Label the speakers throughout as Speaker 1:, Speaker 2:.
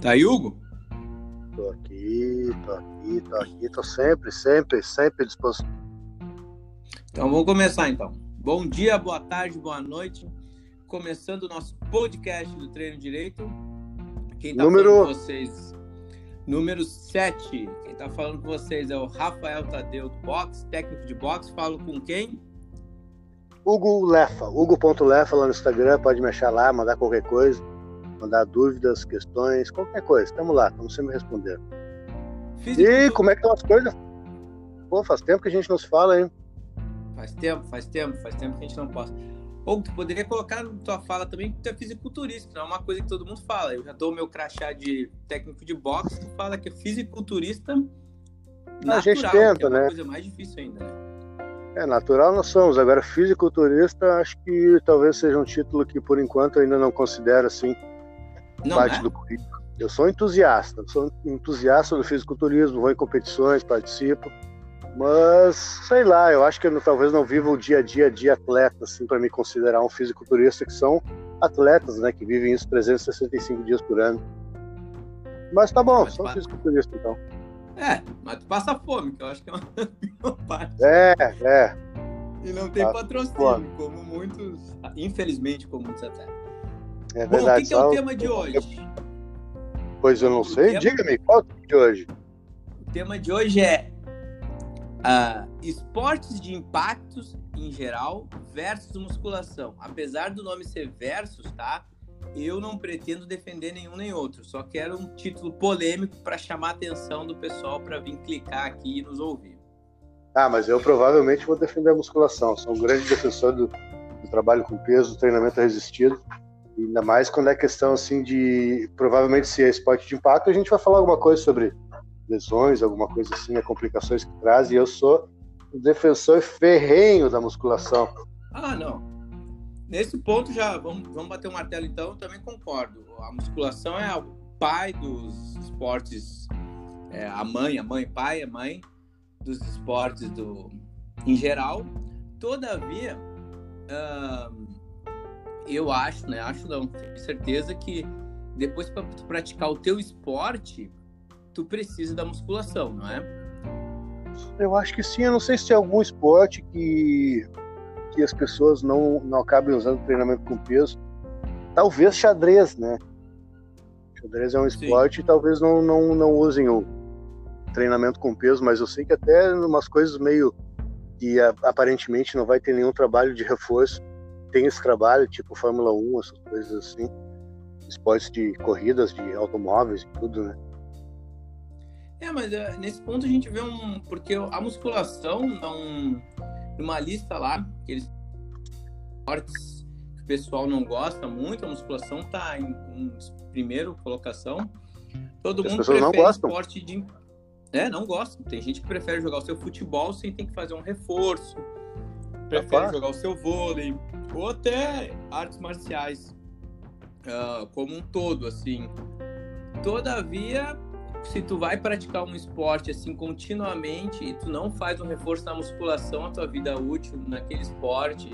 Speaker 1: Tá aí, Hugo?
Speaker 2: Tô aqui, tô aqui, tô aqui, tô sempre, sempre, sempre disposto.
Speaker 1: Então vamos começar então. Bom dia, boa tarde, boa noite. Começando o nosso podcast do Treino Direito. Quem tá
Speaker 2: Número-
Speaker 1: falando com vocês? Número 7. Quem tá falando com vocês é o Rafael Tadeu do Box, técnico de boxe. Falo com quem?
Speaker 2: Hugo Lefa, Hugo.lefa lá no Instagram, pode me achar lá, mandar qualquer coisa, mandar dúvidas, questões, qualquer coisa. Estamos lá, estamos sempre respondendo. E como é que estão as coisas? Pô, faz tempo que a gente não se fala, hein?
Speaker 1: Faz tempo, faz tempo, faz tempo que a gente não posta. Ou tu poderia colocar na tua fala também que tu é fisiculturista, não é uma coisa que todo mundo fala. Eu já dou meu crachá de técnico de boxe, tu fala que é fisiculturista natural,
Speaker 2: gente
Speaker 1: que
Speaker 2: tenta,
Speaker 1: é uma
Speaker 2: né?
Speaker 1: coisa mais difícil ainda, né?
Speaker 2: É, natural nós somos. Agora, fisiculturista, acho que talvez seja um título que, por enquanto, eu ainda não considero, assim,
Speaker 1: Não
Speaker 2: parte
Speaker 1: é?
Speaker 2: do currículo. Eu sou entusiasta, sou entusiasta do fisiculturismo, vou em competições, participo, mas sei lá, eu acho que eu talvez não viva o dia a dia de atleta, assim, para me considerar um fisiculturista, que são atletas, né, que vivem isso 365 dias por ano. Mas tá bom,
Speaker 1: Mas
Speaker 2: sou um fisiculturista, então.
Speaker 1: É, mas tu passa fome, que eu acho que é uma uma parte.
Speaker 2: É, é.
Speaker 1: E não tem
Speaker 2: Passa
Speaker 1: patrocínio,
Speaker 2: fome.
Speaker 1: como muitos, infelizmente, como muitos atletas.
Speaker 2: É
Speaker 1: Bom, o
Speaker 2: verdade.
Speaker 1: que, que é o tema de hoje?
Speaker 2: Pois eu não sei.
Speaker 1: tema-
Speaker 2: Diga-me, qual é o tema de hoje?
Speaker 1: O tema de hoje é ah, esportes de impactos em geral versus musculação. Apesar do nome ser versus, tá? Eu não pretendo defender nenhum nem outro. Só quero um título polêmico para chamar a atenção do pessoal para vir clicar aqui e nos ouvir.
Speaker 2: Ah, mas eu provavelmente vou defender a musculação. Sou um grande defensor do, do trabalho com peso, treinamento resistido. Ainda mais quando é questão assim de. Provavelmente, se é esporte de impacto, a gente vai falar alguma coisa sobre lesões, alguma coisa assim, as complicações que traz. E eu sou um defensor ferrenho da musculação.
Speaker 1: Ah, não. Nesse ponto já vamos, vamos bater o martelo então, eu também concordo. A musculação é o pai dos esportes, é a mãe, a mãe, pai, a mãe dos esportes do, em geral. Todavia, ahn, eu acho, né? Acho não, tenho certeza que depois para tu praticar o teu esporte, tu precisa da musculação, não é?
Speaker 2: Eu acho que sim, eu não sei se tem algum esporte que, que as pessoas não, não acabem usando treinamento com peso. Talvez xadrez, né? Xadrez é um
Speaker 1: Sim.
Speaker 2: esporte e talvez não, não, não usem o treinamento com peso, mas eu sei que até umas coisas meio que aparentemente não vai ter nenhum trabalho de reforço, tem esse trabalho, tipo Fórmula 1, essas coisas assim. Esportes de corridas, de automóveis e tudo, né?
Speaker 1: É, mas é, nesse ponto a gente vê um. Porque a musculação, não, numa lista lá, aqueles esportes que o pessoal não gosta muito, a musculação tá em, em primeira colocação. Todo
Speaker 2: As
Speaker 1: mundo
Speaker 2: não
Speaker 1: prefere
Speaker 2: gostam.
Speaker 1: esporte de. É, não gostam. Tem gente que prefere jogar o seu futebol sem ter que fazer um reforço. Prefere
Speaker 2: Capaz.
Speaker 1: jogar o seu vôlei. Ou até artes marciais. ah, como um todo, assim. Todavia, se tu vai praticar um esporte assim continuamente e tu não faz um reforço na musculação, a tua vida útil naquele esporte,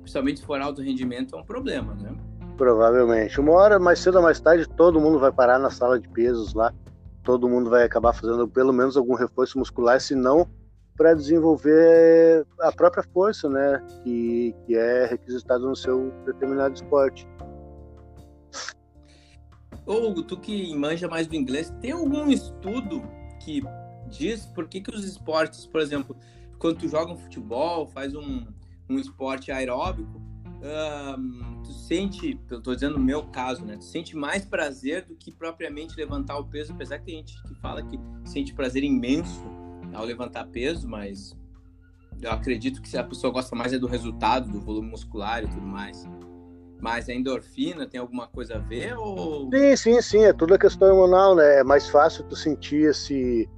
Speaker 1: principalmente se for alto rendimento, é um problema, né?
Speaker 2: Provavelmente. Uma hora, mais cedo ou mais tarde, todo mundo vai parar na sala de pesos lá. Todo mundo vai acabar fazendo pelo menos algum reforço muscular, se não para desenvolver a própria força, né? Que, que é requisitado no seu determinado esporte.
Speaker 1: Ô, Hugo, tu que manja mais do inglês, tem algum estudo que diz por que, que os esportes, por exemplo, quando tu joga um futebol, faz um, um esporte aeróbico, tu sente, eu tô dizendo no meu caso, né? Tu sente mais prazer do que propriamente levantar o peso, apesar que tem gente que fala que sente prazer imenso ao levantar peso, mas eu acredito que se a pessoa gosta mais é do resultado, do volume muscular e tudo mais. Mas a endorfina tem alguma coisa a ver ou
Speaker 2: Sim, sim, sim. É tudo a questão hormonal, né? É mais fácil tu sentir esse,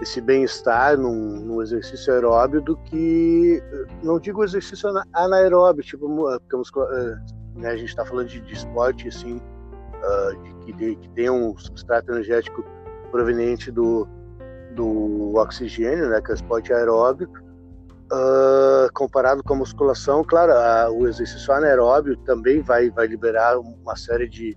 Speaker 2: esse bem-estar num, num exercício aeróbio do que. Não digo exercício ana- anaeróbio, tipo, mu- porque a muscula- eh, né, a gente está falando de, de esporte, assim, ah, de, que, de- que tem um substrato energético proveniente do, do oxigênio, né, que é o esporte aeróbico, ah, comparado com a musculação, claro, a- o exercício anaeróbio também vai, vai liberar uma série de,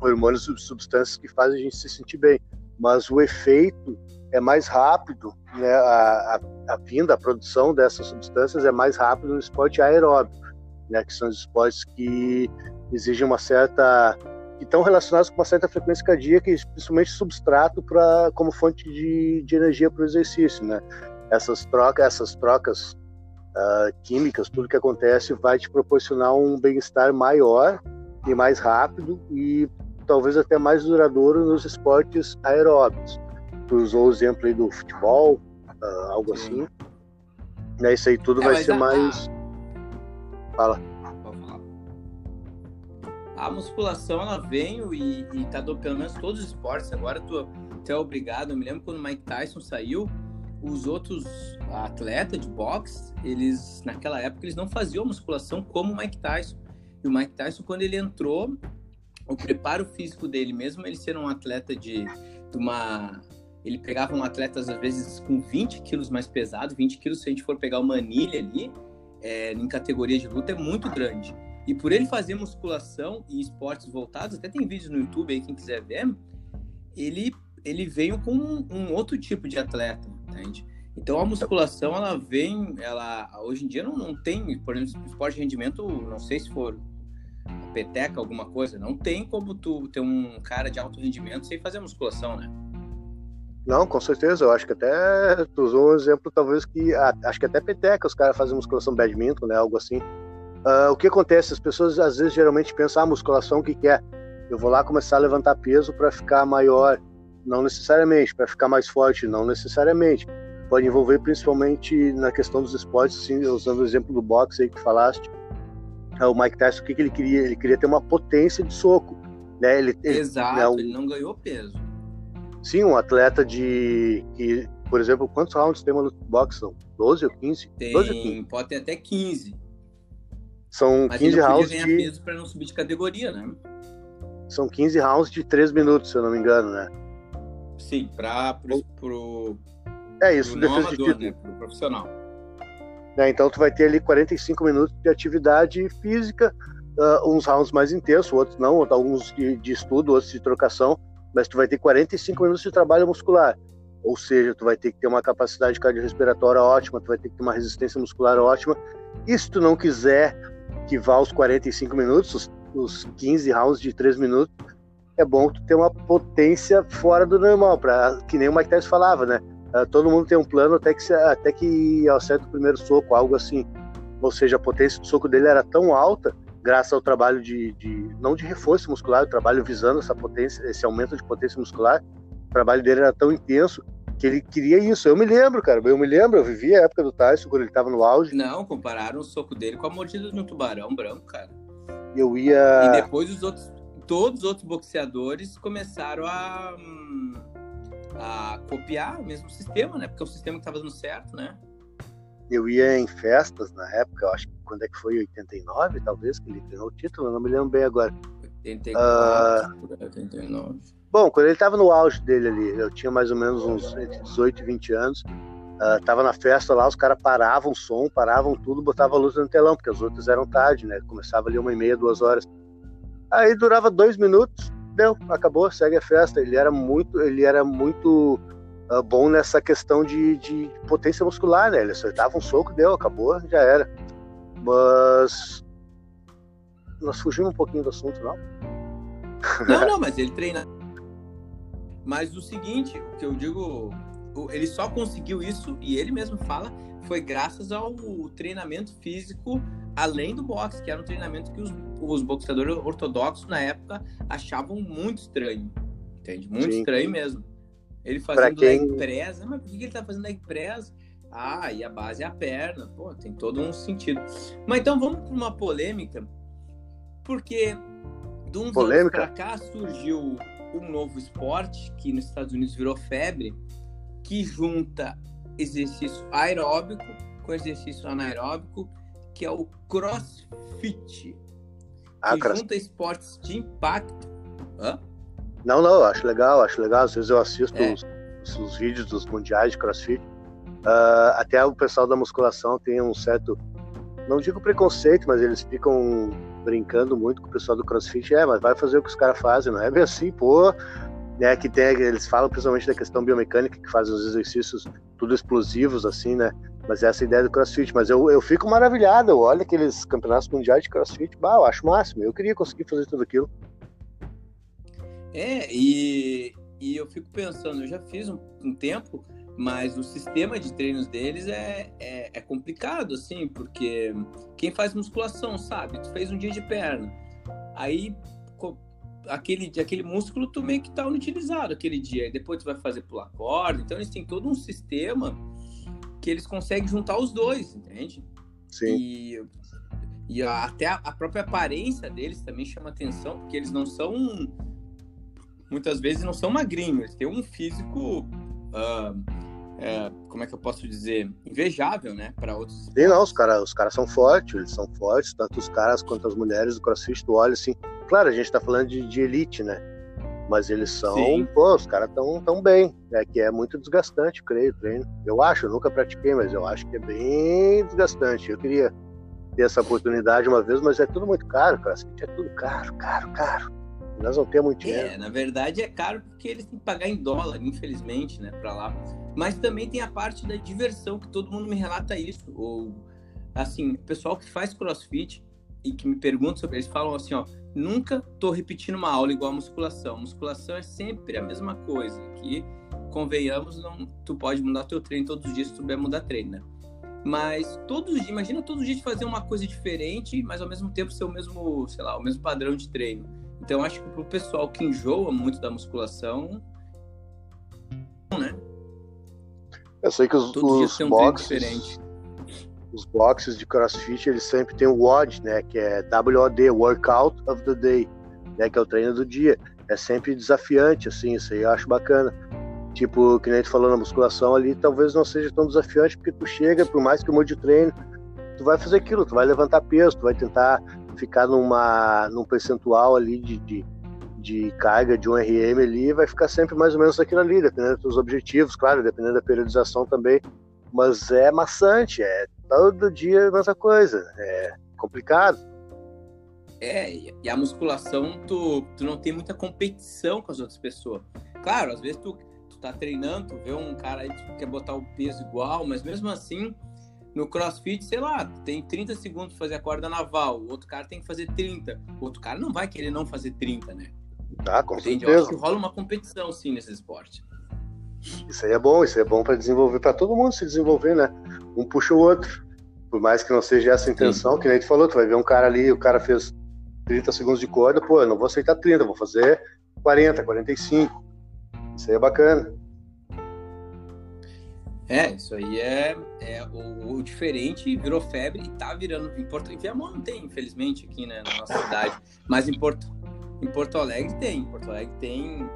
Speaker 2: hormônios e substâncias que fazem a gente se sentir bem. Mas o efeito é mais rápido, né? A, a, a vinda, a produção dessas substâncias é mais rápido no esporte aeróbico, né? Que são os esportes que exigem uma certa que estão relacionados com uma certa frequência cardíaca e principalmente substrato para como fonte de, de energia para o exercício, né? Essas trocas, essas trocas uh, químicas, tudo que acontece vai te proporcionar um bem-estar maior e mais rápido e talvez até mais duradouro nos esportes aeróbicos. Tu usou o exemplo aí do futebol, uh, algo Sim. assim. Né, isso aí tudo é, vai ser a... mais. Fala.
Speaker 1: A musculação ela veio e, e tá do, pelo menos todos os esportes. Agora tu, tu é obrigado. Eu me lembro quando o Mike Tyson saiu, os outros atletas de boxe, eles naquela época eles não faziam musculação como o Mike Tyson. E o Mike Tyson quando ele entrou, o preparo físico dele, mesmo ele ser um atleta de, de uma ele pegava um atleta, às vezes, com 20 quilos mais pesado. 20 quilos, se a gente for pegar uma anilha ali, é, em categoria de luta, é muito grande. E por ele fazer musculação e esportes voltados, até tem vídeos no YouTube aí, quem quiser ver, ele, ele veio com um, um outro tipo de atleta, entende? Então a musculação, ela vem, ela hoje em dia não, não tem, por exemplo, esporte de rendimento, não sei se for peteca, alguma coisa, não tem como tu ter um cara de alto rendimento sem fazer musculação, né?
Speaker 2: Não, com certeza. Eu acho que até tu usou um exemplo, talvez que acho que até peteca os caras fazem musculação badminton, né? Algo assim. Uh, o que acontece? As pessoas às vezes geralmente pensam, ah, musculação o que, que é? Eu vou lá começar a levantar peso para ficar maior, não necessariamente. Para ficar mais forte, não necessariamente. Pode envolver principalmente na questão dos esportes, assim, usando o exemplo do boxe aí que falaste. Uh, o Mike Tyson, o que, que ele queria? Ele queria ter uma potência de soco. Né? Ele,
Speaker 1: Exato, né, ele não ganhou peso
Speaker 2: Sim, um atleta de. Que, por exemplo, quantos rounds tem uma luta de boxe? São 12 ou 15?
Speaker 1: Tem,
Speaker 2: 12 ou
Speaker 1: 15? Pode ter até 15.
Speaker 2: São
Speaker 1: Mas
Speaker 2: 15
Speaker 1: ele
Speaker 2: rounds.
Speaker 1: ganhar
Speaker 2: de...
Speaker 1: peso para não subir de categoria, né?
Speaker 2: São 15 rounds de 3 minutos, se eu não me engano, né?
Speaker 1: Sim, para pro, pro,
Speaker 2: É isso,
Speaker 1: pro
Speaker 2: defesa
Speaker 1: amador,
Speaker 2: de título.
Speaker 1: né? Pro profissional.
Speaker 2: É, então tu vai ter ali 45 minutos de atividade física, uh, uns rounds mais intensos, outros não, alguns de, de estudo, outros de trocação, mas tu vai ter 45 minutos de trabalho muscular. Ou seja, tu vai ter que ter uma capacidade cardiorrespiratória ótima, tu vai ter que ter uma resistência muscular ótima. E se tu não quiser que vá aos 45 minutos, os, os 15 rounds de 3 minutos, é bom tu ter uma potência fora do normal, para que nem o Mike Tyson falava, né? Uh, todo mundo tem um plano até que, até que acerta o primeiro soco, algo assim. Ou seja, a potência do soco dele era tão alta graças ao trabalho de, de, não de reforço muscular, o trabalho visando essa potência, esse aumento de potência muscular. O trabalho dele era tão intenso que ele queria isso. Eu me lembro, cara, eu me lembro, eu vivi a época do Tyson quando ele estava no auge.
Speaker 1: Não, compararam o soco dele com a mordida de um tubarão branco, cara.
Speaker 2: Eu ia.
Speaker 1: E depois os outros, todos os outros boxeadores começaram a, hum, a copiar o mesmo sistema, né? Porque é o sistema que estava dando certo, né?
Speaker 2: eu ia em festas na época, eu acho que quando é que foi 89, talvez, que ele ganhou o título, não me lembro bem agora.
Speaker 1: 84, uh, 89.
Speaker 2: Bom, quando ele estava no auge dele ali, eu tinha mais ou menos uns entre 18 e 20 anos, uh, tava na festa lá, os caras paravam o som, paravam tudo, botavam a luz no telão, porque as outras eram tarde, né? Começava ali uma e meia, duas horas. Aí durava dois minutos, deu, acabou, segue a festa. Ele era muito, ele era muito uh, bom nessa questão de, de, potência muscular, né? Ele acertava um soco, deu, acabou, já era. Mas nós fugimos um pouquinho do assunto, não?
Speaker 1: Não, não, mas ele treina. Mas o seguinte, o que eu digo, ele só conseguiu isso, e ele mesmo fala, foi graças ao treinamento físico além do boxe, que era um treinamento que os, os boxeadores ortodoxos na época achavam muito estranho. Entende? Muito Sim. estranho mesmo. Ele fazendo quem... leg press, mas por que ele tá fazendo leg press? Ah, e a base é a perna. Pô, tem todo um sentido. Mas então vamos para uma polêmica, porque de uns polêmica? anos para cá surgiu um novo esporte que nos Estados Unidos virou febre, que junta exercício aeróbico com exercício anaeróbico, que é o CrossFit. Ah, que cross... junta esportes de impacto. Hã?
Speaker 2: Não, não, acho legal, acho legal. Às vezes eu assisto é. os, os, vídeos dos mundiais de crossfit. Uh, até o pessoal da musculação tem um certo, não digo preconceito, mas eles ficam brincando muito com o pessoal do CrossFit, é, mas vai fazer o que os caras fazem, não é bem assim, pô. Né, que tem, eles falam principalmente da questão biomecânica, que fazem os exercícios tudo explosivos, assim, né? Mas essa é ideia do CrossFit. Mas eu, eu fico maravilhado, eu olho aqueles campeonatos mundiais de CrossFit, bah, eu acho máximo. Eu queria conseguir fazer tudo aquilo.
Speaker 1: É, e, e eu fico pensando, eu já fiz um, um tempo, mas o sistema de treinos deles é, é, é, complicado, assim, porque quem faz musculação sabe, tu fez um dia de perna, aí aquele, aquele músculo tu meio que tá inutilizado aquele dia, e depois tu vai fazer pular corda, então eles têm todo um sistema que eles conseguem juntar os dois, entende?
Speaker 2: Sim.
Speaker 1: E, e até a, a própria aparência deles também chama atenção, porque eles não são muitas vezes não são magrinhos, eles têm um físico uh, é, como é que eu posso dizer, invejável, né, para outros.
Speaker 2: Sim, não, os caras os cara são fortes, eles são fortes, tanto os caras quanto as mulheres do CrossFit, tu olha assim, claro, a gente tá falando de, de elite, né, mas eles são, Sim. pô, os caras tão, tão bem, é que é muito desgastante, creio, treino. Eu acho, eu nunca pratiquei, mas eu acho que é bem desgastante. Eu queria ter essa oportunidade uma vez, mas é tudo muito caro, CrossFit é tudo caro, caro, caro. Nós não temos dinheiro.
Speaker 1: É, na verdade é caro porque eles têm que pagar em dólar, infelizmente, né, para lá. Mas também tem a parte da diversão, que todo mundo me relata isso. Ou, assim, o pessoal que faz crossfit e que me pergunta sobre, eles falam assim, ó, nunca tô repetindo uma aula igual a musculação. Musculação é sempre a mesma coisa, que, convenhamos, não, tu pode mudar teu treino todos os dias se tu puder mudar treino, né? Mas todos os dias, imagina todos os dias fazer uma coisa diferente, mas ao mesmo tempo ser o mesmo, sei lá, o mesmo padrão de treino. Então acho que pro pessoal que enjoa muito da musculação, né?
Speaker 2: Eu sei que os, os um boxes, os boxes de CrossFit, eles sempre tem o WOD, né, que é WOD, Workout of the Day, né, que é o treino do dia. É sempre desafiante, assim, isso aí eu acho bacana. Tipo, que nem tu falou na musculação ali, talvez não seja tão desafiante, porque tu chega, por mais que mude o treino, tu vai fazer aquilo, tu vai levantar peso, tu vai tentar ficar numa, num percentual ali de, de de carga de um RM ali vai ficar sempre mais ou menos aquilo ali, dependendo dos objetivos, claro, dependendo da periodização também. Mas é maçante, é todo dia a mesma coisa, é complicado.
Speaker 1: É, e a musculação, tu, tu não tem muita competição com as outras pessoas. Claro, às vezes tu, tu tá treinando, tu vê um cara aí que quer botar o peso igual, mas mesmo assim, no crossfit, sei lá, tem 30 segundos pra fazer a corda naval, o outro cara tem que fazer 30. O outro cara não vai querer não fazer 30, né?
Speaker 2: Tá, com
Speaker 1: Entende?
Speaker 2: certeza.
Speaker 1: Eu acho que rola uma competição, sim, nesse esporte.
Speaker 2: Isso aí é bom, isso aí é bom para desenvolver, para todo mundo se desenvolver, né? Um puxa o outro. Por mais que não seja essa a intenção, sim. que nem tu falou, tu vai ver um cara ali, o cara fez 30 segundos de corda, pô, eu não vou aceitar 30, vou fazer 40, 45. Isso aí é bacana.
Speaker 1: É, isso aí é, é o, o, diferente, virou febre e tá virando. Em Porto Viamão não tem, infelizmente, aqui né, na nossa cidade. Mas em Porto, em Porto Alegre tem, em Porto Alegre tem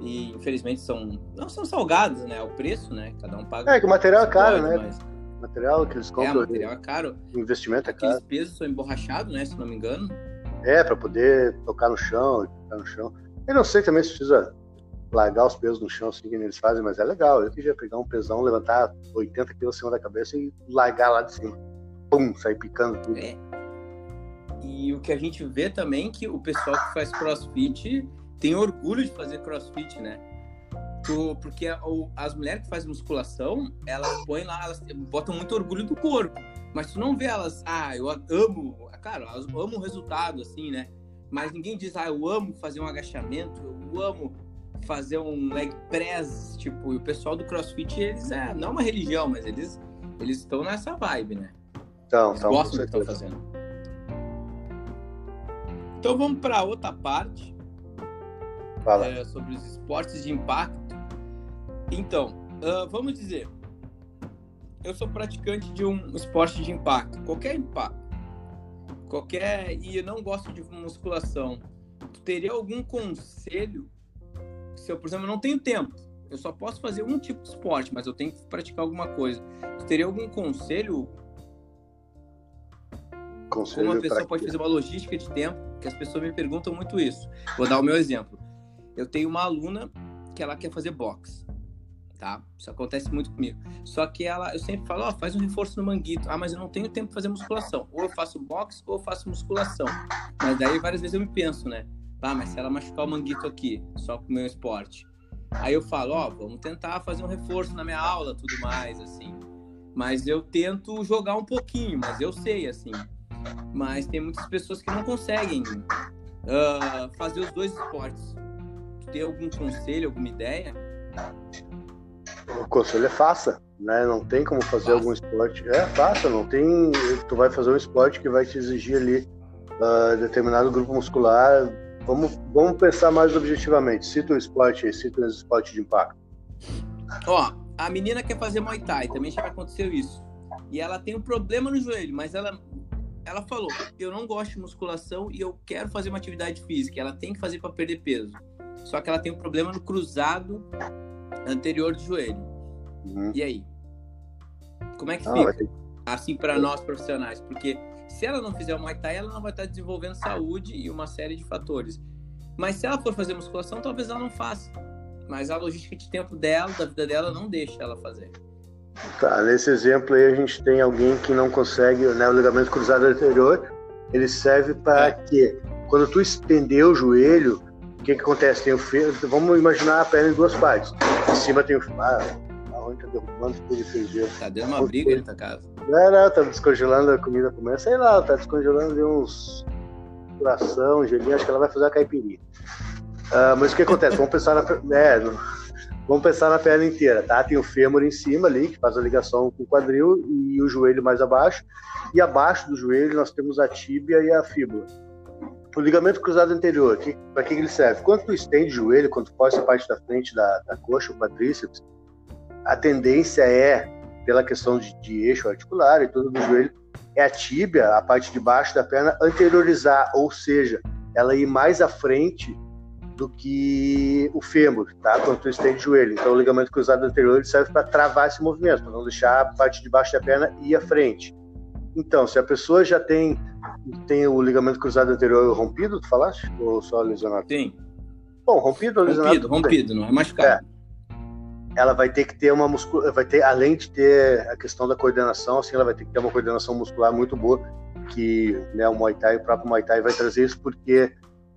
Speaker 1: e infelizmente são não são salgados, né? O preço, né? Cada um paga.
Speaker 2: É que o material é caro, né? Mas... O material que eles compram. É,
Speaker 1: o material é caro.
Speaker 2: O investimento é
Speaker 1: Aqueles
Speaker 2: caro.
Speaker 1: Aqueles pesos são emborrachados, né? Se não me engano.
Speaker 2: É, para poder tocar no chão, tocar no chão. Eu não sei também se precisa largar os pesos no chão assim que eles fazem, mas é legal. Eu queria pegar um pesão, levantar 80 quilos acima da cabeça e largar lá de cima. Pum, sair picando tudo.
Speaker 1: É. E o que a gente vê também é que o pessoal que faz crossfit tem orgulho de fazer crossfit, né? Porque as mulheres que fazem musculação, elas põem lá, elas botam muito orgulho do corpo. Mas tu não vê elas, ah, eu amo, claro, elas amam o resultado, assim, né? Mas ninguém diz, ah, eu amo fazer um agachamento, eu amo fazer um leg press, tipo, e o pessoal do crossfit, eles, é, não é uma religião, mas eles eles estão nessa vibe, né?
Speaker 2: Então,
Speaker 1: eles gostam do que estão fazendo. Então vamos para outra parte
Speaker 2: é,
Speaker 1: sobre os esportes de impacto. Então, uh, vamos dizer, eu sou praticante de um esporte de impacto, qualquer impacto, qualquer e eu não gosto de musculação. Tu teria algum conselho? Se eu, por exemplo, não tenho tempo, eu só posso fazer um tipo de esporte, mas eu tenho que praticar alguma coisa. Tu teria algum conselho
Speaker 2: Conselho
Speaker 1: Como uma pessoa pode fazer uma logística de tempo, que as pessoas me perguntam muito isso. Vou dar o meu exemplo. Eu tenho uma aluna que ela quer fazer boxe. tá? Isso acontece muito comigo. Só que ela, eu sempre falo, ó, oh, faz um reforço no manguito. Ah, mas eu não tenho tempo para fazer musculação. Ou eu faço boxe ou eu faço musculação. Mas daí várias vezes eu me penso, né? Ah, mas se ela machucar o manguito aqui, só com o meu esporte. Aí eu falo, ó, oh, vamos tentar fazer um reforço na minha aula, tudo mais, assim. Mas eu tento jogar um pouquinho, mas eu sei, assim. Mas tem muitas pessoas que não conseguem uh, fazer os dois esportes. Tu tem algum conselho, alguma ideia?
Speaker 2: O conselho é faça, né? Não tem como fazer faça. algum esporte. É, faça, não tem. Tu vai fazer um esporte que vai te exigir ali uh, determinado grupo muscular. Vamos, vamos pensar mais objetivamente. Cita o esporte aí, cita o esporte de impacto.
Speaker 1: Ó, a menina quer fazer Muay Thai, também já aconteceu isso. E ela tem um problema no joelho, mas ela ela falou: "Eu não gosto de musculação e eu quero fazer uma atividade física. Ela tem que fazer para perder peso. Só que ela tem um problema no cruzado anterior do joelho. Uhum. E aí? Como é que fica? Ter... Assim para nós profissionais, porque se ela não fizer o Muay Thai, ela não vai estar desenvolvendo saúde e uma série de fatores. Mas se ela for fazer musculação, talvez ela não faça. Mas a logística de tempo dela, da vida dela, não deixa ela fazer.
Speaker 2: Tá, nesse exemplo aí a gente tem alguém que não consegue, né, o ligamento cruzado anterior, ele serve para é. quê? Quando tu estender o joelho, o que que acontece? Tem o fe... Vamos imaginar a perna em duas partes. Em cima tem o... Ah, aonde tá derrubando
Speaker 1: Tá dando uma briga da casa.
Speaker 2: Não, não, tá descongelando a comida comendo. Sei lá, tá descongelando de uns coração, gelinho, acho que ela vai fazer a caipirinha. Uh, mas o que acontece? Vamos pensar na... É, Vamos pensar na perna inteira, tá? Tem o fêmur em cima ali, que faz a ligação com o quadril, e o joelho mais abaixo. E abaixo do joelho nós temos a tíbia e a fíbula. O ligamento cruzado anterior, para que ele serve? Quando tu estende o joelho, quando tu posta a parte da frente da, da coxa, o quadríceps, a tendência é, pela questão de, de eixo articular e tudo do joelho, é a tíbia, a parte de baixo da perna, anteriorizar, ou seja, ela ir mais à frente do que o fêmur, tá? Quando tu estende o joelho. Então, o ligamento cruzado anterior ele serve para travar esse movimento, para não deixar a parte de baixo da perna ir à frente. Então, se a pessoa já tem tem o ligamento cruzado anterior rompido, tu falaste? Ou só lesionado?
Speaker 1: Sim.
Speaker 2: Bom, rompido ou lesionado?
Speaker 1: Rompido, rompido, não é machucado. É.
Speaker 2: Ela vai ter que ter uma musculatura, vai ter, além de ter a questão da coordenação, assim, ela vai ter que ter uma coordenação muscular muito boa, que né, o Muay Thai, o próprio Muay Thai vai trazer isso, porque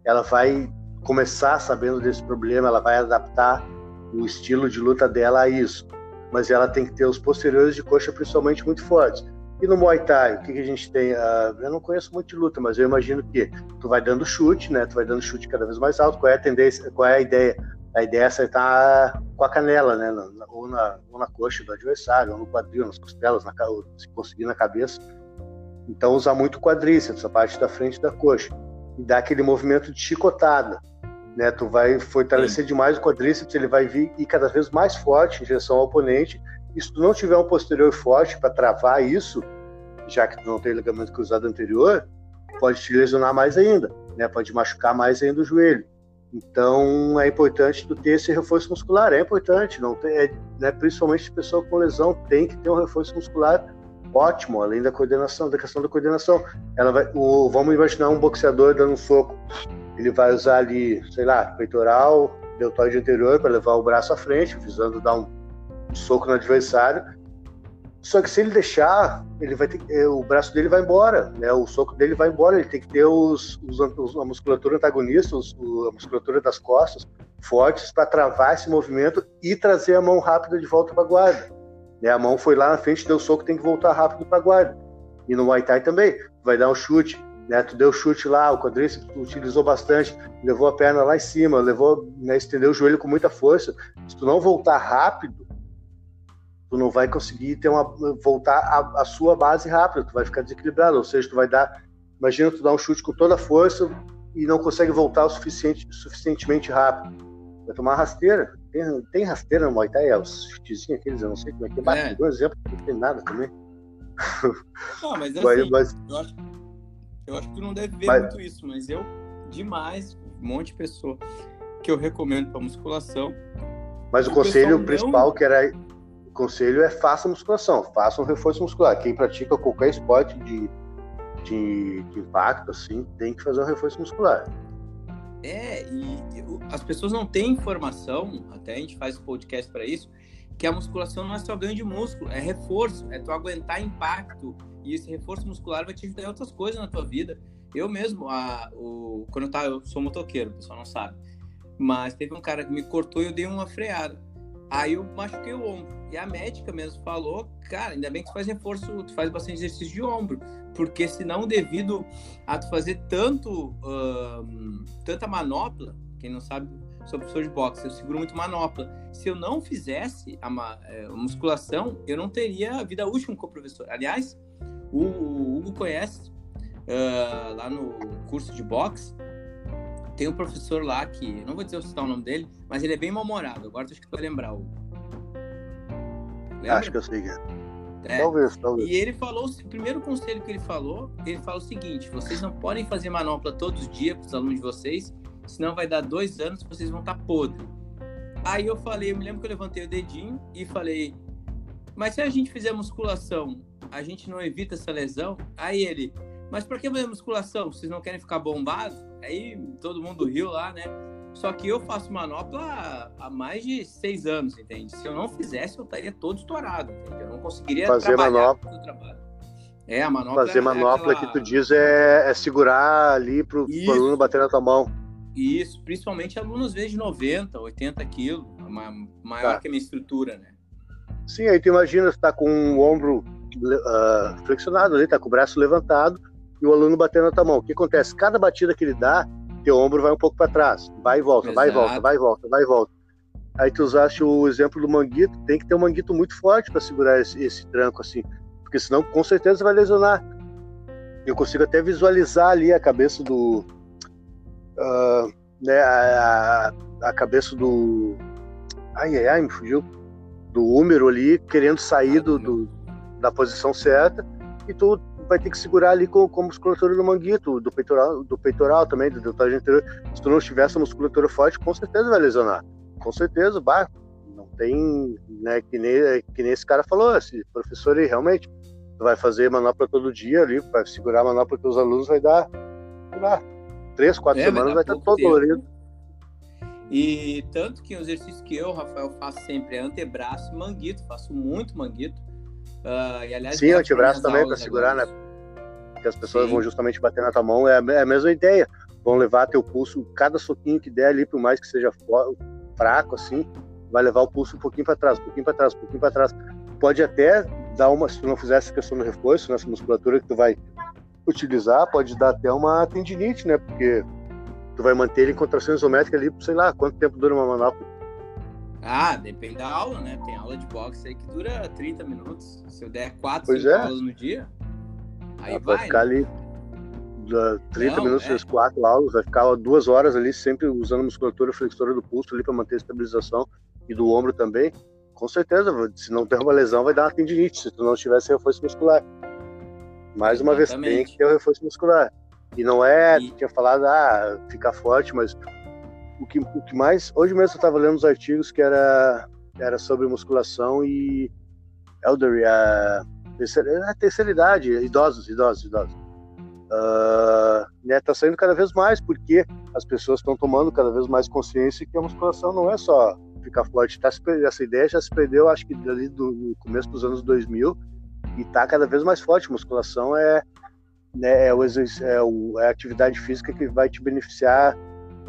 Speaker 2: ela vai começar sabendo desse problema, ela vai adaptar o estilo de luta dela a isso. Mas ela tem que ter os posteriores de coxa principalmente muito fortes. E no Muay Thai, o que, que a gente tem? Uh, eu não conheço muito de luta, mas eu imagino que tu vai dando chute, né? Tu vai dando chute cada vez mais alto. Qual é a tendência? Qual é a ideia? A ideia é acertar com a canela, né? Ou na, ou na coxa do adversário, ou no quadril, nas costelas, na, se conseguir na cabeça. Então usar muito quadríceps, a parte da frente da coxa e dar aquele movimento de chicotada. Né? Tu vai fortalecer Sim. demais o quadríceps, ele vai vir e cada vez mais forte em direção ao oponente. E se tu não tiver um posterior forte para travar isso, já que tu não tem ligamento cruzado anterior, pode te lesionar mais ainda, né? Pode machucar mais ainda o joelho. Então é importante tu ter esse reforço muscular, é importante, não tem, é, né, principalmente pessoa com lesão tem que ter um reforço muscular ótimo, além da coordenação, da questão da coordenação. Ela vai, o, vamos imaginar um boxeador dando um soco. Ele vai usar ali, sei lá, peitoral, deltoide anterior para levar o braço à frente, visando dar um soco no adversário. Só que se ele deixar, ele vai ter, é, o braço dele vai embora, né? O soco dele vai embora. Ele tem que ter os, os a musculatura antagonista, os, a musculatura das costas fortes para travar esse movimento e trazer a mão rápida de volta para a guarda. Né? A mão foi lá na frente, deu soco, tem que voltar rápido para a guarda. E no Muay Thai também, vai dar um chute, né? Tu deu chute lá, o quadríceps utilizou bastante, levou a perna lá em cima, levou, né, estendeu o joelho com muita força. Se tu não voltar rápido, tu não vai conseguir ter uma voltar a, sua base rápida, tu vai ficar desequilibrado, ou seja, tu vai dar, imagina tu dar um chute com toda a força e não consegue voltar o suficiente, suficientemente rápido. Vai tomar rasteira. Tem, tem rasteira no Muay Thai, é os chutezinhos aqueles, eu não sei como é que é. Mas, é. um exemplo, não tem nada também.
Speaker 1: Não, mas assim, mas, eu, acho, eu acho que tu não deve ver mas, muito isso, mas eu, demais, um monte de pessoa que eu recomendo para musculação.
Speaker 2: Mas o, conselho principal não... que era conselho é faça musculação, faça um reforço muscular. Quem pratica qualquer esporte de, de, de impacto, assim, tem que fazer um reforço muscular.
Speaker 1: É, e as pessoas não têm informação, até a gente faz podcast para isso, que a musculação não é só ganho de músculo, é reforço, é tu aguentar impacto e esse reforço muscular vai te ajudar em outras coisas na tua vida. Eu mesmo, a, o, quando eu, tava, eu sou motoqueiro, o pessoal não sabe, mas teve um cara que me cortou e eu dei uma freada. Aí eu machuquei o ombro. E a médica mesmo falou, cara, ainda bem que tu faz reforço, tu faz bastante exercício de ombro, porque senão devido a tu fazer tanto, tanta manopla, quem não sabe, sou professor de boxe, eu seguro muito manopla. Se eu não fizesse a, é, a musculação, eu não teria vida útil como professor. Aliás, o, o Hugo conhece uh, lá no curso de boxe, tem um professor lá que, não vou dizer o nome dele, mas ele é bem mal-humorado. Agora acho que tu vai lembrar. O...
Speaker 2: Acho que eu sei que é.
Speaker 1: é. Talvez, talvez. E ele falou, o primeiro conselho que ele falou, ele fala o seguinte: vocês não podem fazer manopla todos os dias para os alunos de vocês, senão vai dar dois anos que vocês vão estar tá podres. Aí eu falei, eu me lembro que eu levantei o dedinho e falei, mas se a gente fizer musculação, a gente não evita essa lesão? Aí ele, mas por que fazer musculação? Vocês não querem ficar bombados? Aí todo mundo riu lá, né? Só que eu faço manopla há mais de seis anos, entende? Se eu não fizesse, eu estaria todo estourado, entende? Eu não conseguiria
Speaker 2: fazer manopla.
Speaker 1: trabalho. É, a manopla
Speaker 2: Fazer é manopla aquela... que tu diz é, é segurar ali pro, pro aluno bater na tua mão.
Speaker 1: Isso, principalmente alunos vezes de 90, 80 quilos, maior tá. que a minha estrutura, né?
Speaker 2: Sim, aí tu imagina, tu tá com o ombro uh, flexionado ali, tá com o braço levantado, e o aluno batendo na tua mão. O que acontece? Cada batida que ele dá, teu ombro vai um pouco para trás, vai e volta, Exato. vai e volta, vai e volta, vai e volta. Aí tu usaste o exemplo do manguito, tem que ter um manguito muito forte para segurar esse, esse, tranco assim, porque senão com certeza vai lesionar. Eu consigo até visualizar ali a cabeça do, uh, né, a, a, cabeça do, ai ai ai, me fugiu, do húmero ali querendo sair do, do da posição certa e tu vai ter que segurar ali com, com a musculatura do manguito, do peitoral, do peitoral também, do deltoide anterior. Se tu não tiver essa musculatura forte, com certeza vai lesionar. Com certeza, bah, não tem, né, que nem, que nem esse cara falou, esse professor aí, realmente, vai fazer manopla todo dia ali, vai segurar a manopla para os alunos, vai dar, sei lá, três, quatro é, semanas vai estar todo dolorido.
Speaker 1: E tanto que o exercício que eu, Rafael, faço sempre é antebraço e manguito, faço muito manguito. Uh, e, aliás,
Speaker 2: Sim, antebraço também para segurar, né? Que as pessoas Sim. vão justamente bater na tua mão, é a, é a mesma ideia. Vão levar teu pulso, cada soquinho que der ali, por mais que seja fraco, assim, vai levar o pulso um pouquinho para trás, um pouquinho para trás, um pouquinho para trás. Pode até dar uma, se tu não fizer essa questão do reforço, nessa musculatura que tu vai utilizar, pode dar até uma tendinite, né? Porque tu vai manter ele em contração isométrica ali, sei lá, quanto tempo dura uma manopla
Speaker 1: ah, depende da aula, né? Tem aula de boxe aí que dura 30 minutos. Se eu der 4,
Speaker 2: pois 5 é.
Speaker 1: aulas no dia, aí
Speaker 2: vai. Vai ficar né? ali 30 Não, minutos, é. 4 aulas, vai ficar duas horas ali, sempre usando musculatura flexora do pulso ali para manter a estabilização e do ombro também. Com certeza, se não ter uma lesão, vai dar uma tendinite, se tu não tivesse reforço muscular. Mais uma Exatamente. vez, tem que ter o reforço muscular. E não é, e... tinha falado, ah, ficar forte, mas o que, o que mais. Hoje mesmo eu estava lendo os artigos que era, era sobre musculação e elderly, a terceira, a terceira idade, idosos, idosos, idosos. Uh, né, tá saindo cada vez mais porque as pessoas estão tomando cada vez mais consciência que a musculação não é só ficar forte. Tá, essa ideia já se perdeu, acho que ali do, no começo dos anos 2000 e tá cada vez mais forte. Musculação é, né, é, o, é, o, é a atividade física que vai te beneficiar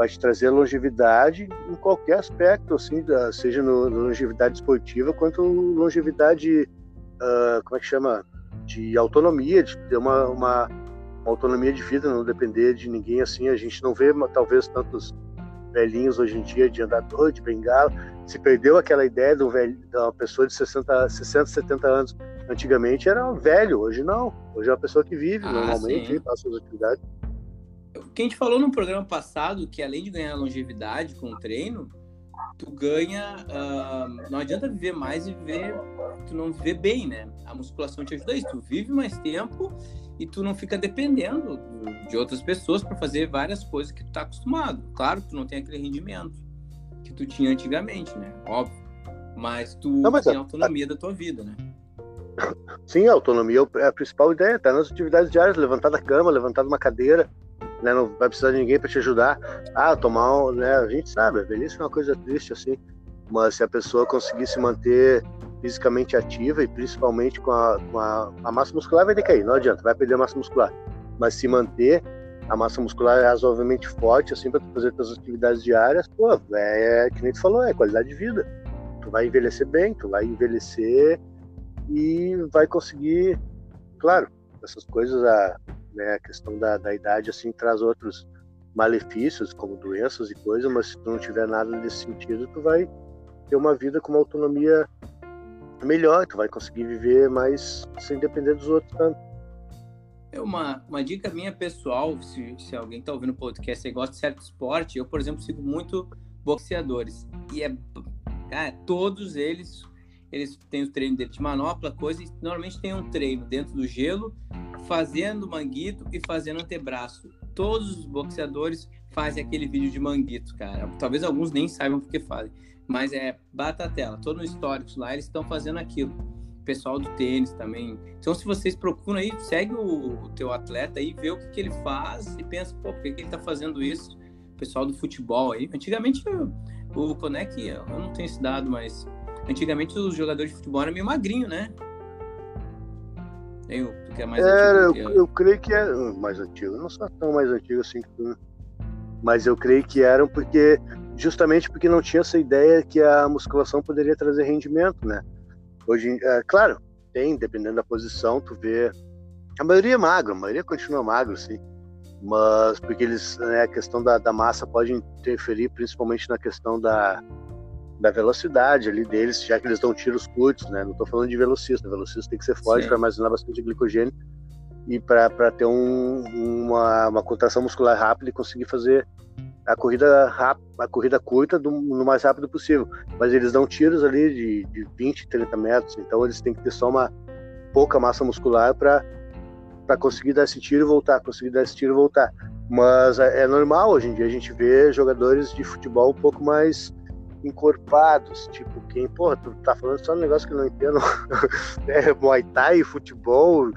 Speaker 2: vai te trazer longevidade em qualquer aspecto, assim, da, seja no, longevidade esportiva quanto longevidade, uh, como é que chama, de autonomia, de ter uma, uma, uma, autonomia de vida, não depender de ninguém, assim, a gente não vê talvez tantos velhinhos hoje em dia de andador, de bengala, se perdeu aquela ideia de, um velho, de uma pessoa de 60, 60, 70 anos, antigamente era um velho, hoje não, hoje é uma pessoa que vive ah, normalmente, faz suas atividades
Speaker 1: que a gente falou no programa passado que além de ganhar longevidade com o treino, tu ganha. Uh, não adianta viver mais e viver. Tu não viver bem, né? A musculação te ajuda isso. Tu vive mais tempo e tu não fica dependendo de outras pessoas para fazer várias coisas que tu tá acostumado. Claro, tu não tem aquele rendimento que tu tinha antigamente, né? Óbvio. Mas tu não, mas tem a, autonomia a... da tua vida, né?
Speaker 2: Sim, a autonomia é a principal ideia, tá nas atividades diárias, levantar da cama, levantar de uma cadeira, né? Não vai precisar de ninguém para te ajudar. Ah, tomar né? A gente sabe, a velhice é uma coisa triste assim. mas se a pessoa conseguir se manter fisicamente ativa e principalmente com a, com a, a massa muscular vai decair, não adianta, vai perder massa muscular, mas se manter a massa muscular é razoavelmente forte, assim, para fazer suas atividades diárias, pô, é, é que nem tu falou, é qualidade de vida. Tu vai envelhecer bem, tu vai envelhecer e vai conseguir, claro, essas coisas, a, né, a questão da, da idade, assim, traz outros malefícios, como doenças e coisas, mas se tu não tiver nada nesse sentido, tu vai ter uma vida com uma autonomia melhor, tu vai conseguir viver mais sem depender dos outros tanto.
Speaker 1: É uma, uma dica minha pessoal, se, se alguém está ouvindo o podcast e gosta de certo esporte, eu, por exemplo, sigo muito boxeadores. E é, cara, todos eles, eles têm o treino dele de manopla, coisa, e normalmente tem um treino dentro do gelo, fazendo manguito e fazendo antebraço. Todos os boxeadores fazem aquele vídeo de manguito, cara. Talvez alguns nem saibam porque fazem. Mas é batatela. Todo no histórico lá, eles estão fazendo aquilo pessoal do tênis também. Então, se vocês procuram aí, segue o, o teu atleta aí, vê o que, que ele faz e pensa, pô, por que, que ele tá fazendo isso? O pessoal do futebol aí. Antigamente, o Conec, eu não tenho esse dado, mas antigamente os jogadores de futebol eram meio magrinho, né?
Speaker 2: Tem, tu que é mais é, antigo. Eu, eu, creio que é mais antigo. Eu não sou tão mais antigo assim que tu. Mas eu creio que eram porque justamente porque não tinha essa ideia que a musculação poderia trazer rendimento, né? Hoje, é, claro, tem, dependendo da posição, tu vê. A maioria é magro, a maioria continua magro, sim. Mas porque eles, né, a questão da, da massa pode interferir principalmente na questão da, da velocidade ali deles, já que eles dão tiros curtos, né? Não estou falando de velocista, o velocista tem que ser forte para armazenar bastante glicogênio e para ter um, uma, uma contração muscular rápida e conseguir fazer a corrida rápida, a corrida curta do, no mais rápido possível. Mas eles dão tiros ali de, de 20, 30 metros, então eles têm que ter só uma pouca massa muscular para para conseguir dar esse tiro e voltar, conseguir dar esse tiro e voltar. Mas é, é, normal hoje em dia a gente ver jogadores de futebol um pouco mais encorpados, tipo quem, porra, tu tá falando só um negócio que eu não entendo, é, Muay Thai, futebol,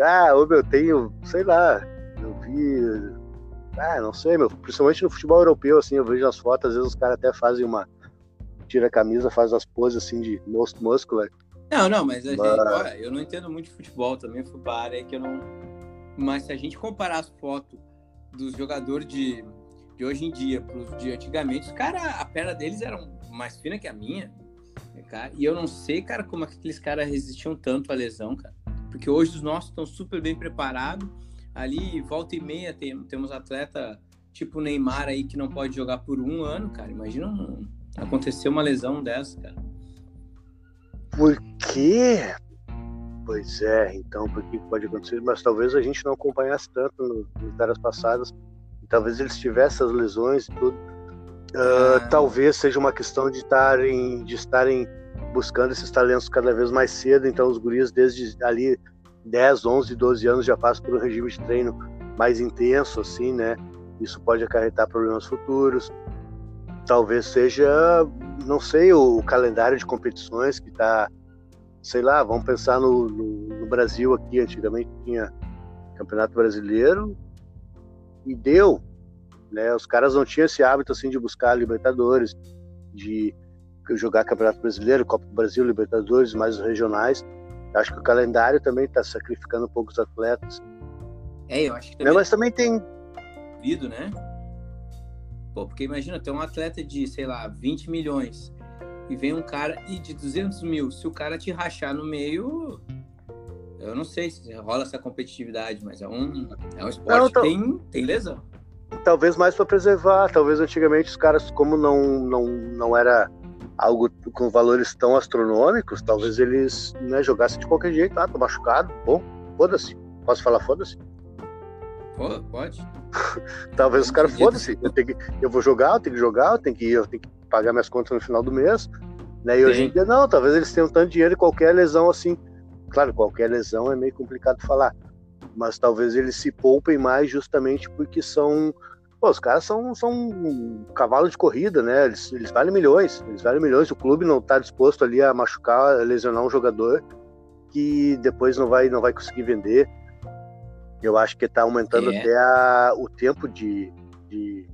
Speaker 2: ah, ô meu, tenho, sei lá, eu vi ah, não sei, meu. Principalmente no futebol europeu, assim, eu vejo as fotos, às vezes os caras até fazem uma. Tira a camisa, faz as poses assim de músculo.
Speaker 1: Não, não, mas, mas... Gente, olha, eu não entendo muito de futebol também, fui para área que eu não. Mas se a gente comparar as fotos dos jogadores de, de hoje em dia pros de antigamente, os caras, a perna deles era mais fina que a minha. Cara, e eu não sei, cara, como aqueles caras resistiam tanto à lesão, cara. Porque hoje os nossos estão super bem preparados ali, volta e meia, tem, temos atleta tipo Neymar aí que não pode jogar por um ano, cara. Imagina um, acontecer uma lesão dessa, cara.
Speaker 2: Por quê? Pois é, então, por que pode acontecer? Mas talvez a gente não acompanhasse tanto nas eras passadas. Talvez eles tivessem as lesões e tudo. Uh, ah. Talvez seja uma questão de estarem, de estarem buscando esses talentos cada vez mais cedo. Então, os guris, desde ali 10, 11, 12 anos já passa por um regime de treino mais intenso, assim, né? Isso pode acarretar problemas futuros. Talvez seja, não sei, o, calendário de competições que está, sei lá, vamos pensar no, no, no, Brasil aqui, antigamente tinha Campeonato Brasileiro e deu, né? Os caras não tinham esse hábito, assim, de buscar Libertadores, de jogar Campeonato Brasileiro, Copa do Brasil, Libertadores, mais os regionais Acho que o calendário também está sacrificando um pouco os atletas.
Speaker 1: É, eu acho que também.
Speaker 2: Não, mas também tem.
Speaker 1: Vido, né? Pô, porque imagina, tem um atleta de, sei lá, 20 milhões e vem um cara e de 200 mil. Se o cara te rachar no meio, eu não sei se rola essa competitividade, mas é um, é um esporte não, então... que tem, tem lesão.
Speaker 2: Talvez mais para preservar. Talvez antigamente os caras, como não, não, não era algo com valores tão astronômicos, talvez eles né, jogassem de qualquer jeito. Ah, tô machucado, bom, foda-se. Posso falar foda-se?
Speaker 1: Pode.
Speaker 2: talvez os caras foda-se. Eu, eu vou jogar, eu tenho que jogar, eu tenho que, eu tenho que pagar minhas contas no final do mês. Né? E hoje em dia, não, talvez eles tenham tanto dinheiro e qualquer lesão assim. Claro, qualquer lesão é meio complicado falar. Mas talvez eles se poupem mais justamente porque são Pô, os caras são, são um cavalo de corrida, né? Eles, eles valem milhões. Eles valem milhões. O clube não está disposto ali a machucar, a lesionar um jogador que depois não vai, não vai conseguir vender. Eu acho que está aumentando é. até a, o tempo de, de,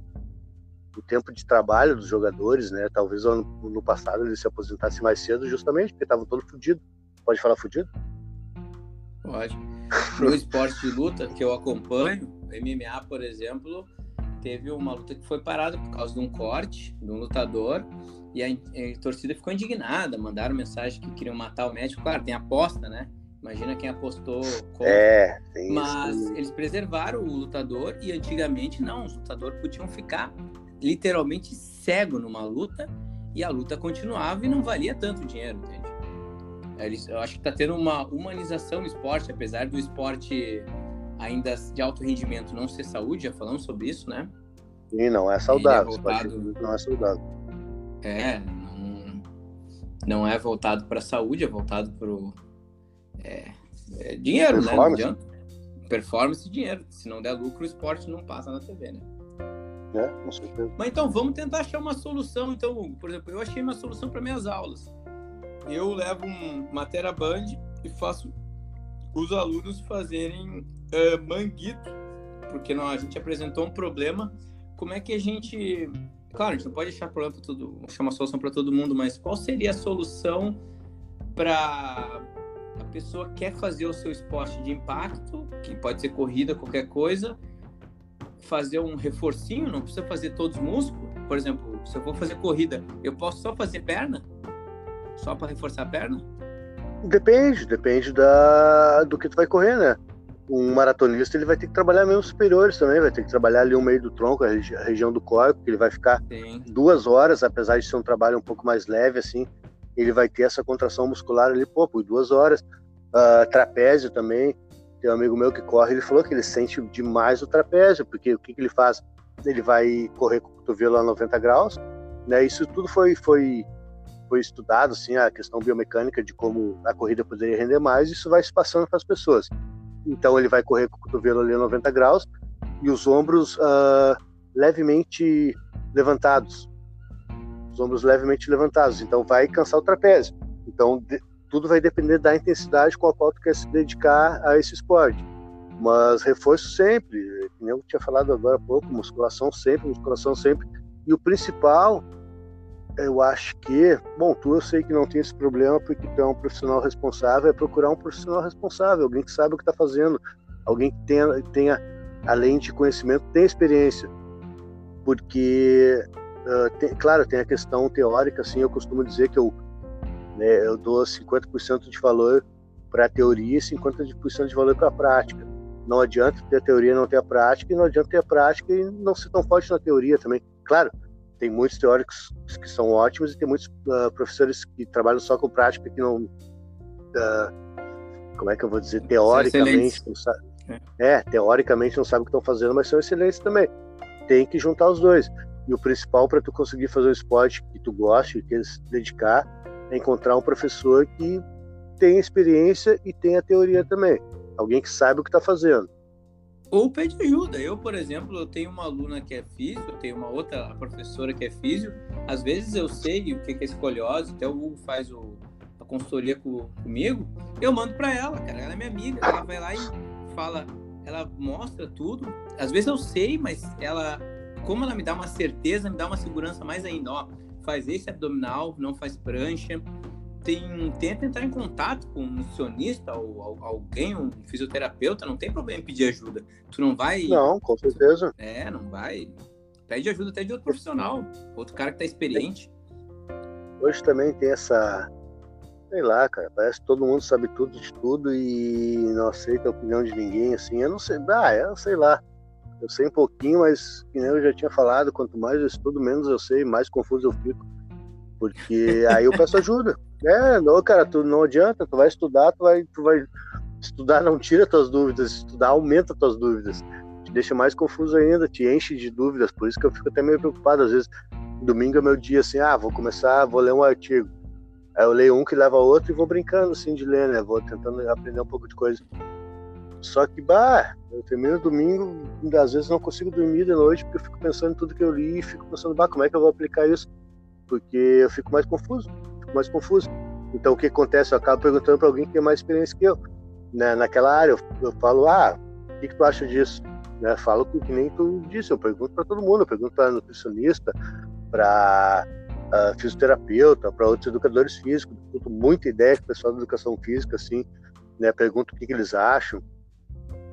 Speaker 2: o tempo de trabalho dos jogadores, né? Talvez no, no passado eles se aposentassem mais cedo, justamente porque estavam todos fodidos. Pode falar fudido?
Speaker 1: Pode. No esporte de luta que eu acompanho, MMA, por exemplo, teve uma luta que foi parada por causa de um corte de um lutador e a, a torcida ficou indignada, mandaram mensagem que queriam matar o médico. Claro, tem aposta, né? Imagina quem apostou
Speaker 2: contra. É, tem
Speaker 1: Mas
Speaker 2: isso.
Speaker 1: eles preservaram o lutador e antigamente não, os lutadores podiam ficar literalmente cego numa luta e a luta continuava e não valia tanto dinheiro, entende? Eles, eu acho que está tendo uma humanização no esporte, apesar do esporte ainda de alto rendimento não ser saúde, já falamos sobre isso, né?
Speaker 2: Sim, não é saudável.
Speaker 1: É voltado...
Speaker 2: Não é saudável.
Speaker 1: É, não, não é voltado para a saúde, é voltado para o é, é dinheiro, né? Não adianta. Performance e dinheiro. Se não der lucro, o esporte não passa na TV, né?
Speaker 2: É, com certeza.
Speaker 1: Mas então, vamos tentar achar uma solução. Então, por exemplo, eu achei uma solução para minhas aulas. Eu levo um, uma Band e faço os alunos fazerem uh, manguito, porque não, a gente apresentou um problema. Como é que a gente. Claro, a gente não pode achar problema para tudo, achar uma solução para todo mundo, mas qual seria a solução para a pessoa quer fazer o seu esporte de impacto, que pode ser corrida, qualquer coisa, fazer um reforcinho, não precisa fazer todos os músculos. Por exemplo, se eu vou fazer corrida, eu posso só fazer perna? Só para reforçar a perna?
Speaker 2: Depende, depende da, do que tu vai correr, né? Um maratonista ele vai ter que trabalhar membros superiores também, vai ter que trabalhar ali o meio do tronco, a, regi a região do corpo, que ele vai ficar Sim. duas horas, apesar de ser um trabalho um pouco mais leve, assim, ele vai ter essa contração muscular ali, pô, por duas horas. Uh, trapézio também, tem um amigo meu que corre, ele falou que ele sente demais o trapézio, porque o que, que ele faz? Ele vai correr com o cotovelo a 90 graus, né? Isso tudo foi, foi, foi estudado, assim, a questão biomecânica de como a corrida poderia render mais, isso vai se passando para as pessoas. Então ele vai correr com o cotovelo ali a 90 graus e os ombros uh, levemente levantados. Os ombros levemente levantados. Então vai cansar o trapézio. Então de, tudo vai depender da intensidade com a qual tu quer se dedicar a esse esporte. Mas reforço sempre, como eu tinha falado agora há pouco, musculação sempre, musculação sempre. E o principal, eu acho que, bom, tu eu sei que não tem esse problema porque tu é um profissional responsável, é procurar um profissional responsável, alguém que sabe o que está fazendo, alguém que tenha, tenha, além de conhecimento, tenha experiência. Porque, uh, tem, claro, tem a questão teórica, assim, eu costumo dizer que eu né? Eu dou 50% de valor para a teoria e 50% de valor para a prática. Não adianta ter a teoria e não ter a prática, e não adianta ter a prática e não ser tão forte na teoria também. Claro, tem muitos teóricos que são ótimos e tem muitos uh, professores que trabalham só com prática que não. Uh, como é que eu vou dizer? Teoricamente. Não sabe, é. é, teoricamente não sabem o que estão fazendo, mas são excelentes também. Tem que juntar os dois. E o principal para tu conseguir fazer o esporte que tu goste, que se dedicar, é encontrar um professor que tenha experiência e tenha teoria também. Alguém que saiba o que está fazendo.
Speaker 1: Ou pede ajuda. Eu, por exemplo, eu tenho uma aluna que é físico, tenho uma outra professora que é físico. Às vezes eu sei o que é escoliose, até o Hugo faz o, a consultoria com, comigo. Eu mando para ela, cara. Ela é minha amiga. Ela vai lá e fala, ela mostra tudo. Às vezes eu sei, mas ela, como ela me dá uma certeza, me dá uma segurança mais ainda. Ó, faz esse abdominal, não faz prancha. Tem, tenta entrar em contato com um nutricionista ou, alguém, um fisioterapeuta, não tem problema em pedir ajuda. Tu não vai.
Speaker 2: Não, com certeza.
Speaker 1: É, não vai. Pede ajuda até de outro profissional, outro cara que tá experiente.
Speaker 2: Hoje também tem essa. Sei lá, cara, parece que todo mundo sabe tudo de tudo e não aceita a opinião de ninguém, assim. Eu não sei. Ah, eu sei lá. Eu sei um pouquinho, mas que nem eu já tinha falado, quanto mais eu estudo, menos eu sei, mais confuso eu fico. Porque aí eu peço ajuda. É, não, cara, tu não adianta, tu vai estudar, tu vai, tu vai estudar não tira tuas dúvidas, estudar aumenta tuas dúvidas. Te deixa mais confuso ainda, te enche de dúvidas, por isso que eu fico até meio preocupado às vezes. Domingo é meu dia assim, ah, vou começar, vou ler um artigo. Aí eu leio um que leva outro e vou brincando assim de ler, né? Vou tentando aprender um pouco de coisa. Só que, bah, eu termino domingo, às vezes não consigo dormir de noite porque eu fico pensando em tudo que eu li e fico pensando, bah, como é que eu vou aplicar isso? Porque eu fico mais confuso, fico mais confuso. Então o que acontece? Eu acabo perguntando para alguém que tem mais experiência que eu. Né? Naquela área, eu, eu falo, ah, o que, que, tu acha disso? né? Falo com que nem tu disse, eu pergunto para todo mundo, eu pergunto para nutricionista, para uh, ah, fisioterapeuta, para outros educadores físicos, pergunto muita ideia com o pessoal da educação física, assim, né? Pergunto o que, que eles acham.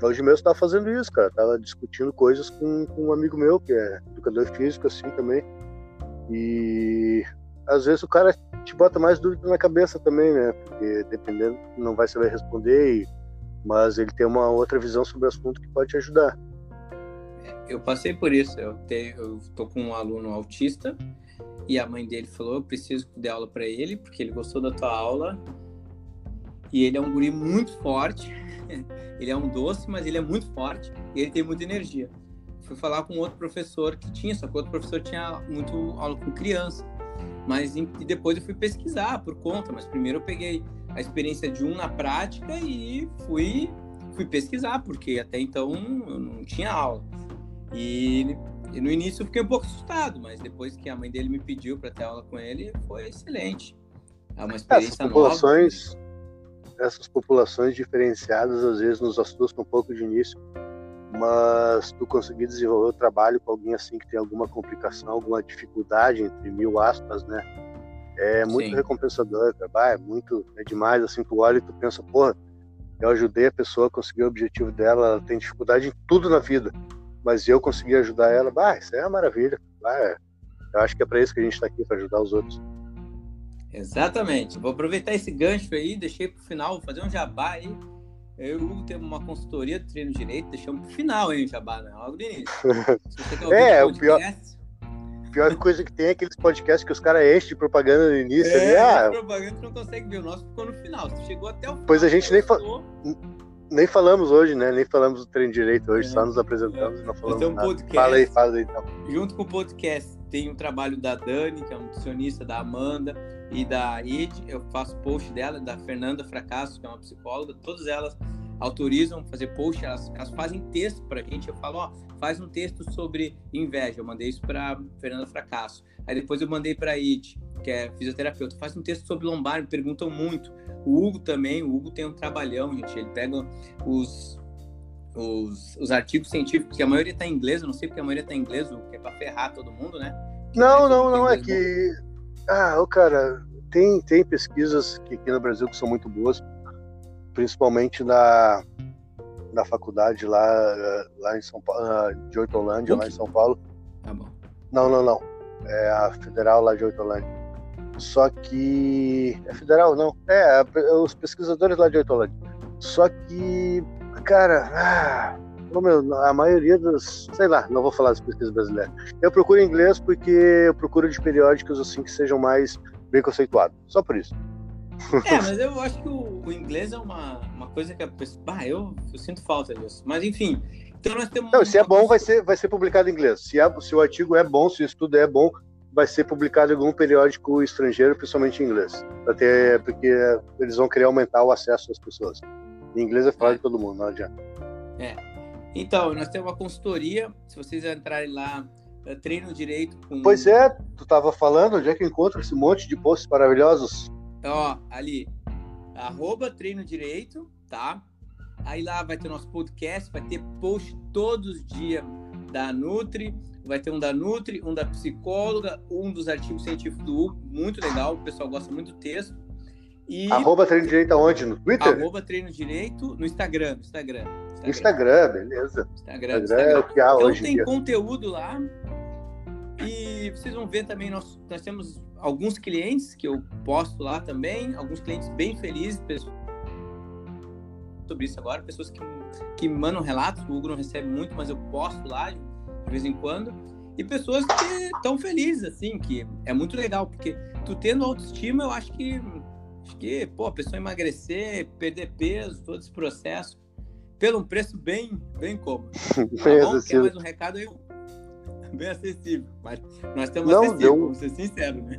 Speaker 2: Hoje mesmo estava fazendo isso, cara. Tava discutindo coisas com, com um amigo meu, que é educador físico, assim, também. E às vezes o cara te bota mais dúvida na cabeça também, né? Porque dependendo, não vai saber responder, e... mas ele tem uma outra visão sobre o assunto que pode te ajudar.
Speaker 1: É, eu passei por isso. Eu, tenho, eu tô com um aluno autista e a mãe dele falou: eu preciso dar aula para ele porque ele gostou da tua aula e ele é um guri muito forte. ele é um doce, mas ele é muito forte e ele tem muita energia. Fui falar com outro professor que tinha, só que outro professor tinha muito aula com criança. Mas e depois eu fui pesquisar por conta, mas primeiro eu peguei a experiência de um na prática e fui fui pesquisar, porque até então eu não tinha aula. E, e no início eu fiquei um pouco assustado, mas depois que a mãe dele me pediu para ter aula com ele, foi excelente. É uma experiência
Speaker 2: Essas populações, nova essas populações diferenciadas às vezes nos assustam um pouco de início, mas tu conseguir desenvolver o trabalho com alguém assim que tem alguma complicação, alguma dificuldade, entre mil aspas, né? É muito Sim. recompensador, cara. é muito, é demais, assim, tu olha e tu pensa, porra, eu ajudei a pessoa a conseguir o objetivo dela, ela tem dificuldade em tudo na vida, mas eu consegui ajudar ela, bah, isso é uma maravilha, bah, eu acho que é para isso que a gente está aqui, para ajudar os outros.
Speaker 1: Exatamente. Vou aproveitar esse gancho aí, deixei para o final, vou fazer um jabá aí. Eu e o Hugo temos uma consultoria do treino direito, deixamos para o final o jabá, né? Logo no início.
Speaker 2: é, o pior, pior coisa que tem é aqueles podcasts que os caras enchem de propaganda no início.
Speaker 1: É, ali, ah, propaganda não consegue ver, o nosso ficou no final. Tu chegou até o final.
Speaker 2: Pois a gente nem, fa nem falamos hoje, né? Nem falamos do treino direito hoje, é, só nos apresentamos é. e não falamos um nada. Podcast, fala aí, fala aí então.
Speaker 1: Junto com o podcast tem um trabalho da Dani, que é uma nutricionista, da Amanda e da Id. Eu faço post dela, da Fernanda Fracasso, que é uma psicóloga. Todas elas autorizam fazer post, elas, elas fazem texto para a gente. Eu falo, ó, faz um texto sobre inveja. Eu mandei isso para Fernanda Fracasso. Aí depois eu mandei para Id, que é fisioterapeuta. Faz um texto sobre lombar, me perguntam muito. O Hugo também, o Hugo tem um trabalhão, gente. Ele pega os, os, os artigos científicos, que a maioria está em inglês, eu não sei porque a maioria está em inglês, o que é para ferrar todo mundo, né?
Speaker 2: Que não, não, não, é que. Ah, o cara, tem, tem pesquisas que aqui no Brasil que são muito boas, principalmente na, na faculdade lá, lá em São Paulo, ah, de Oitolândia, lá em São Paulo.
Speaker 1: Tá bom.
Speaker 2: Não, não, não. É a federal lá de Oitolândia. Só que. É federal, não. É, os pesquisadores lá de Oitolândia. Só que cara, ah, a maioria dos, sei lá, não vou falar das pesquisas brasileiras. Eu procuro inglês porque eu procuro de periódicos assim que sejam mais bem conceituados. Só por isso.
Speaker 1: É, mas eu acho que o, o inglês é uma, uma coisa que a pessoa, bah, eu, eu sinto falta disso. Mas enfim, então nós temos.
Speaker 2: Não, se é bom, vai ser, vai ser publicado em inglês. Se, é, se o artigo é bom, se o estudo é bom, vai ser publicado em algum periódico estrangeiro, principalmente em inglês. Até porque eles vão querer aumentar o acesso das pessoas. Em inglês é falar de todo mundo, não adianta.
Speaker 1: É. Então, nós temos uma consultoria, se vocês entrarem lá, é, treino direito com...
Speaker 2: Pois é, tu estava falando, onde é que encontra esse monte de posts maravilhosos?
Speaker 1: Ó, ali, arroba treino direito, tá? Aí lá vai ter nosso podcast, vai ter post todos os dias da Nutri, vai ter um da Nutri, um da psicóloga, um dos artigos científicos do Hugo, muito legal, o pessoal gosta muito do texto.
Speaker 2: E... Arroba treino direito aonde? No Twitter?
Speaker 1: Arroba treino direito no Instagram. Instagram,
Speaker 2: Instagram. Instagram beleza.
Speaker 1: Instagram, Instagram, Instagram. é o que há então hoje tem dia. conteúdo lá. E vocês vão ver também, nós, nós temos alguns clientes que eu posto lá também, alguns clientes bem felizes, pessoas sobre isso agora, pessoas que, que mandam relatos, o Hugo não recebe muito, mas eu posto lá de vez em quando, e pessoas que estão felizes, assim, que é muito legal, porque tu tendo autoestima, eu acho que Acho que, pô, a pessoa emagrecer, perder peso, todo esse processo, pelo um preço bem, bem cômodo. Tá bom? Quer mais um recado aí? Bem acessível. Mas nós estamos não, acessível, deu... vamos ser sinceros, né?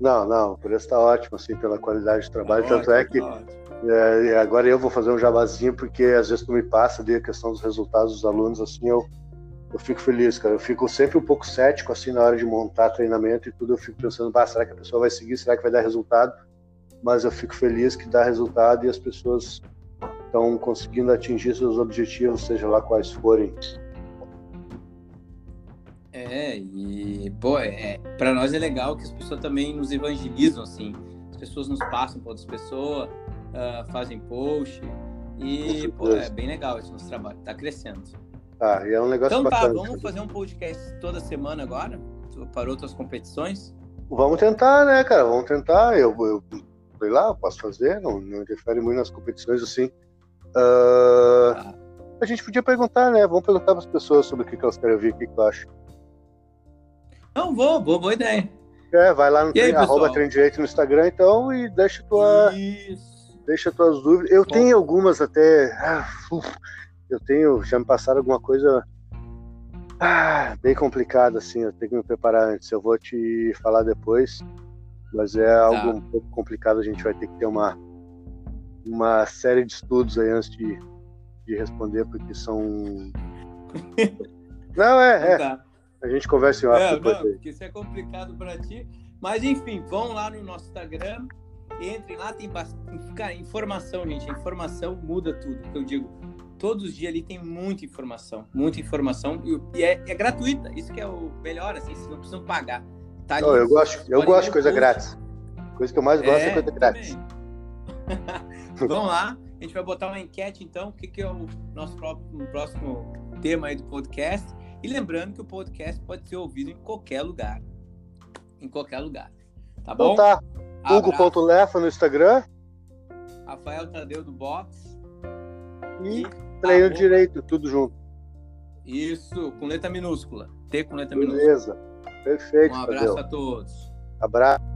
Speaker 2: Não, não, o preço está ótimo, assim, pela qualidade de trabalho. Tá Tanto ótimo, é que tá é, agora eu vou fazer um jabazinho, porque às vezes tu me passa ali a questão dos resultados dos alunos, assim, eu, eu fico feliz, cara. Eu fico sempre um pouco cético, assim, na hora de montar treinamento e tudo. Eu fico pensando, bah, será que a pessoa vai seguir? Será que vai dar resultado? mas eu fico feliz que dá resultado e as pessoas estão conseguindo atingir seus objetivos, seja lá quais forem.
Speaker 1: É, e, pô, é, pra nós é legal que as pessoas também nos evangelizam, assim. As pessoas nos passam para outras pessoas, uh, fazem post. E, pô, é bem legal esse nosso trabalho. Tá crescendo.
Speaker 2: Ah, e é um negócio
Speaker 1: Então tá,
Speaker 2: bacana.
Speaker 1: vamos fazer um podcast toda semana agora? Para outras competições?
Speaker 2: Vamos tentar, né, cara? Vamos tentar. Eu, eu sei lá, eu posso fazer, não, não interfere muito nas competições assim.
Speaker 1: Tá.
Speaker 2: A gente podia perguntar, né? Vamos perguntar para as pessoas sobre o que, que elas querem ouvir, o que, que tu acha.
Speaker 1: Não, vou, boa, boa ideia.
Speaker 2: É, vai lá no
Speaker 1: E aí,
Speaker 2: trem, arroba? Trem Direito no Instagram, então, e deixa tua,
Speaker 1: Isso.
Speaker 2: deixa tuas dúvidas. Eu
Speaker 1: Bom.
Speaker 2: tenho algumas até. ah, uf, eu tenho, já me passaram alguma coisa ah, bem complicada, assim. Eu tenho que me preparar antes. Eu vou te falar depois, mas é algo um pouco complicado. A gente vai ter que ter uma, uma série de estudos aí antes de, de responder, porque são. Não, é, é.
Speaker 1: Tá.
Speaker 2: A gente conversa em off
Speaker 1: É,
Speaker 2: depois
Speaker 1: não, porque isso é complicado para ti. Mas enfim, vão lá no nosso Instagram, entrem lá, tem bastante. Cara, informação, gente. A informação muda tudo. que Eu digo, todos os dias ali tem muita informação, muita informação e, é, é gratuita. Isso que é o melhor, assim, vocês não precisam pagar. Tá
Speaker 2: Não, eu gosto, eu gosto de coisa
Speaker 1: post.
Speaker 2: grátis. Coisa que eu mais gosto é, coisa grátis.
Speaker 1: também. Vão lá, a gente vai botar uma enquete então, o que, que é o nosso próximo, próximo tema aí do podcast. E lembrando que o podcast pode ser ouvido em qualquer lugar. Em qualquer lugar. Tá
Speaker 2: Então
Speaker 1: bom?
Speaker 2: tá.
Speaker 1: Abraço.
Speaker 2: Hugo.lefa no Instagram
Speaker 1: Rafael Tadeu do Box.
Speaker 2: e
Speaker 1: E
Speaker 2: treino
Speaker 1: arroba-
Speaker 2: direito, tudo junto.
Speaker 1: Isso, com letra minúscula. T com letra minúscula.
Speaker 2: Beleza. Perfeito,
Speaker 1: Um abraço
Speaker 2: Tadeu.
Speaker 1: a todos.
Speaker 2: Abraço.